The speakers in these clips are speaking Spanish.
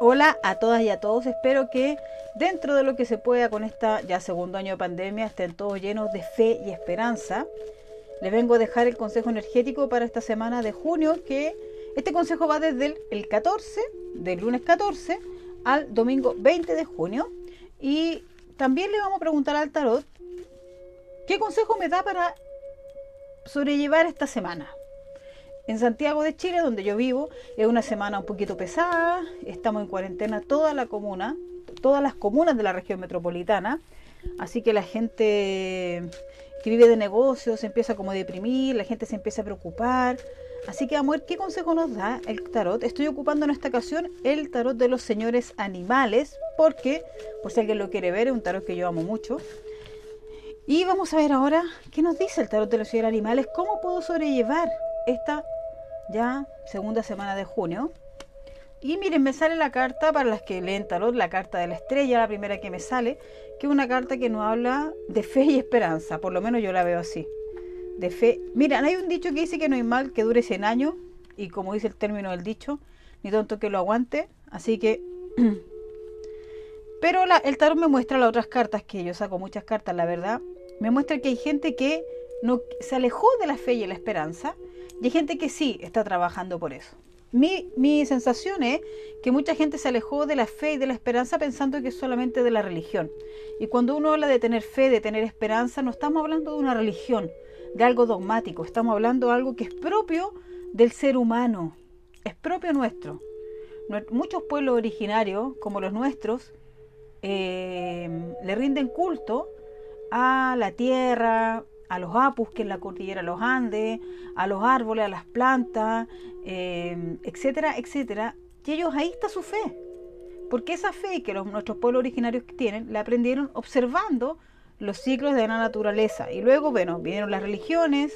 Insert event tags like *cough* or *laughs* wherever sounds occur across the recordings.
Hola a todas y a todos, espero que dentro de lo que se pueda con esta ya segundo año de pandemia estén todos llenos de fe y esperanza. Les vengo a dejar el consejo energético para esta semana de junio, que este consejo va desde el, 14, del lunes 14 al domingo 20 de junio. Y también le vamos a preguntar al tarot qué consejo me da para sobrellevar esta semana. En Santiago de Chile, donde yo vivo, es una semana un poquito pesada, estamos en cuarentena toda la comuna, todas las comunas de la región metropolitana, así que la gente que vive de negocios empieza como a deprimir, la gente se empieza a preocupar. Así que vamos a qué consejo nos da el tarot. Estoy ocupando en esta ocasión el tarot de los señores animales, porque, por si alguien lo quiere ver, es un tarot que yo amo mucho. Y vamos a ver ahora qué nos dice el tarot de los señores animales, cómo puedo sobrellevar esta ya segunda semana de junio. Y miren, me sale la carta para las que leen tarot, la carta de la estrella, la primera que me sale, que es una carta que nos habla de fe y esperanza, por lo menos yo la veo así. De fe. Miren, hay un dicho que dice que no hay mal que dure 100 años, y como dice el término del dicho, ni tonto que lo aguante, así que... *clears throat* Pero el tarot me muestra las otras cartas, que yo saco muchas cartas, la verdad. Me muestra que hay gente que no, se alejó de la fe y la esperanza, y hay gente que sí está trabajando por eso. Mi, mi, sensación es que mucha gente se alejó de la fe y de la esperanza pensando que es solamente de la religión. Y cuando uno habla de tener fe, de tener esperanza, no estamos hablando de una religión, de algo dogmático, estamos hablando de algo que es propio del ser humano, es propio nuestro. Muchos pueblos originarios, como los nuestros, eh, le rinden culto a la tierra, a los apus, que es la cordillera los Andes, a los árboles, a las plantas, em, etcétera, etcétera. Y ellos ahí está su fe. Porque esa fe que los, nuestros pueblos originarios tienen, la aprendieron observando los ciclos de la naturaleza. Y luego, bueno, vinieron las religiones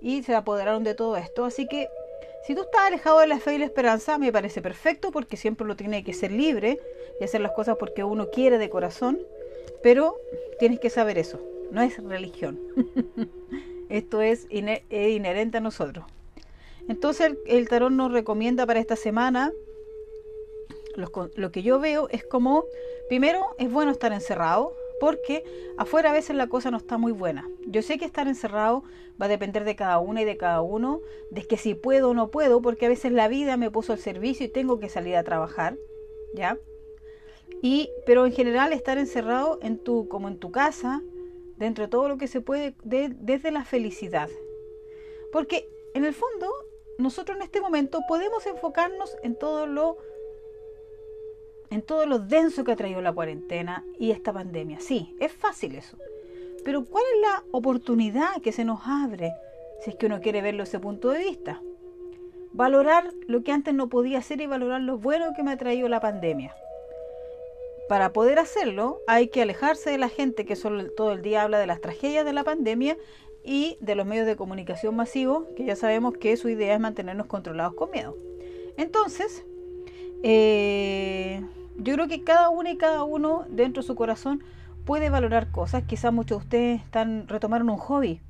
y se apoderaron de todo esto. Así que si tú estás alejado de la fe y la esperanza, me parece perfecto porque siempre lo tiene que ser libre y hacer las cosas porque uno quiere de corazón. Pero tienes que saber eso no es religión. *laughs* Esto es, inherente a nosotros. Entonces el, tarot nos recomienda para esta semana, lo, que yo veo es como, primero es bueno estar encerrado, porque afuera a veces la cosa no está muy buena. Yo sé que estar encerrado va a depender de cada una y de cada uno, de que si puedo o no puedo, porque a veces la vida me puso al servicio y tengo que salir a trabajar, ¿ya? Y, pero en general estar encerrado en tu, como en tu casa, dentro de todo lo que se puede, desde la felicidad. Porque en el fondo, nosotros en este momento podemos enfocarnos en todo lo en todo lo denso que ha traído la cuarentena y esta pandemia. Sí, es fácil eso. Pero ¿cuál es la oportunidad que se nos abre si es que uno quiere verlo desde ese punto de vista? Valorar lo que antes no podía hacer y valorar lo bueno que me ha traído la pandemia para poder hacerlo hay que alejarse de la gente que solo todo el día habla de las tragedias de la pandemia y de los medios de comunicación masivos, que ya sabemos que su idea es mantenernos controlados con miedo. Entonces, eh, yo creo que cada uno y cada uno dentro de su corazón puede valorar cosas. Quizás muchos de ustedes están retomaron un hobby.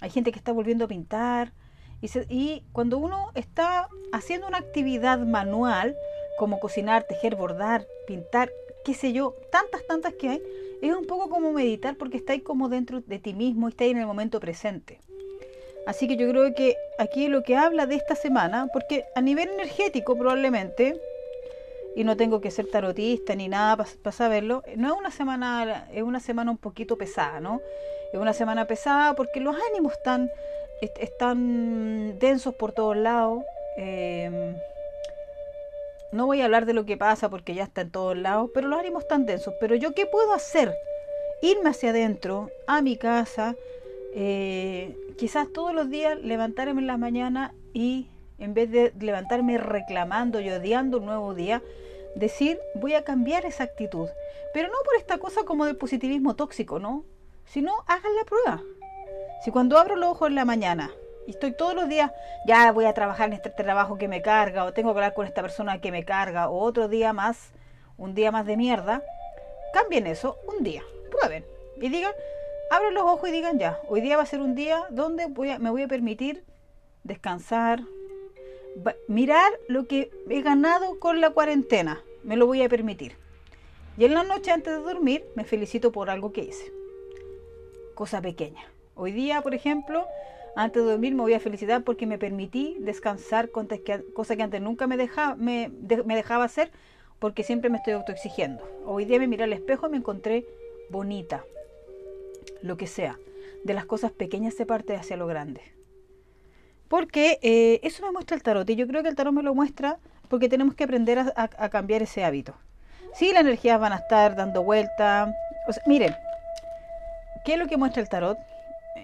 Hay gente que está volviendo a pintar. Y, y cuando uno está haciendo una actividad manual, como cocinar, tejer, bordar, pintar, qué sé yo, tantas, tantas que hay, es un poco como meditar porque está ahí como dentro de ti mismo, está ahí en el momento presente. Así que yo creo que aquí lo que habla de esta semana, porque a nivel energético probablemente, y no tengo que ser tarotista ni nada para saberlo, no es una semana, es una semana un poquito pesada, ¿no? Es una semana pesada porque los ánimos están, están densos por todos lados. Eh, no voy a hablar de lo que pasa porque ya está en todos lados, pero los ánimos están densos. Pero yo, ¿qué puedo hacer? Irme hacia adentro, a mi casa, eh, quizás todos los días levantarme en la mañana y en vez de levantarme reclamando y odiando un nuevo día, decir, voy a cambiar esa actitud. Pero no por esta cosa como del positivismo tóxico, ¿no? Sino hagan la prueba. Si cuando abro los ojos en la mañana y estoy todos los días, ya voy a trabajar en este trabajo que me carga, o tengo que hablar con esta persona que me carga, o otro día más, un día más de mierda, cambien eso un día, prueben y digan, abren los ojos y digan ya, hoy día va a ser un día donde voy a, me voy a permitir descansar, mirar lo que he ganado con la cuarentena, me lo voy a permitir. Y en la noche antes de dormir me felicito por algo que hice. Cosa pequeña. Hoy día, por ejemplo, antes de dormir me voy a felicitar porque me permití descansar, cosa que antes nunca me dejaba, hacer porque siempre me estoy autoexigiendo. Hoy día me miré al espejo y me encontré bonita, lo que sea. De las cosas pequeñas se parte hacia lo grande. Porque eh, eso me muestra el tarot y yo creo que el tarot me lo muestra porque tenemos que aprender a, cambiar ese hábito. Sí, las energías van a estar dando vuelta. miren, ¿qué es lo que muestra el tarot?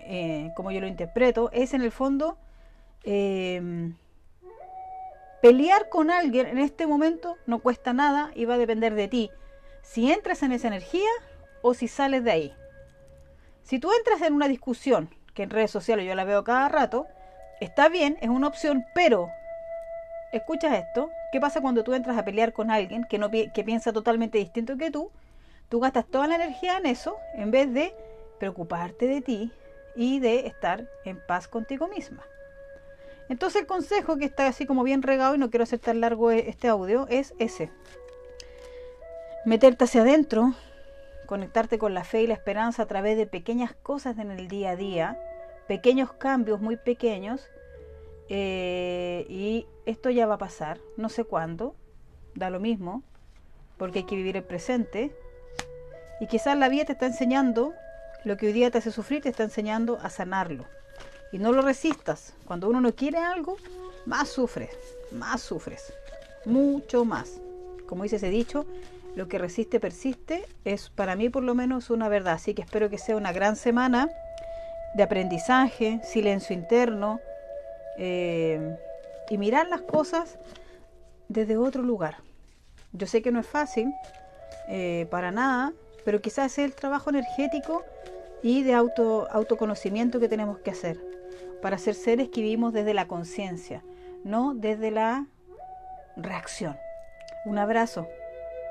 Eh, como yo lo interpreto, es en el fondo eh, pelear con alguien en este momento no cuesta nada y va a depender de ti. Si entras en esa energía o si sales de ahí. Si tú entras en una discusión, que en redes sociales yo la veo cada rato, está bien, es una opción, pero escuchas esto, ¿qué pasa cuando tú entras a pelear con alguien que, no, que piensa totalmente distinto que tú? Tú gastas toda la energía en eso en vez de preocuparte de ti y de estar en paz contigo misma. Entonces el consejo que está así como bien regado y no quiero hacer tan largo e-, este audio es ese. Meterte hacia adentro, conectarte con la fe y la esperanza a través de pequeñas cosas en el día a día, pequeños cambios muy pequeños, eh, y esto ya va a pasar, no sé cuándo, da lo mismo, porque hay que vivir el presente, y quizás la vida te está enseñando, lo que hoy día te hace sufrir, te está enseñando a sanarlo. Y no lo resistas. Cuando uno no quiere algo, más sufres, más sufres, mucho más. Como dice ese dicho, lo que resiste persiste, es para mí por lo menos una verdad. Así que espero que sea una gran semana de aprendizaje, silencio interno eh, y mirar las cosas desde otro lugar. Yo sé que no es fácil, eh, para nada, pero quizás es el trabajo energético y de auto, autoconocimiento que tenemos que hacer para ser seres que vivimos desde la conciencia, no desde la reacción. Un abrazo.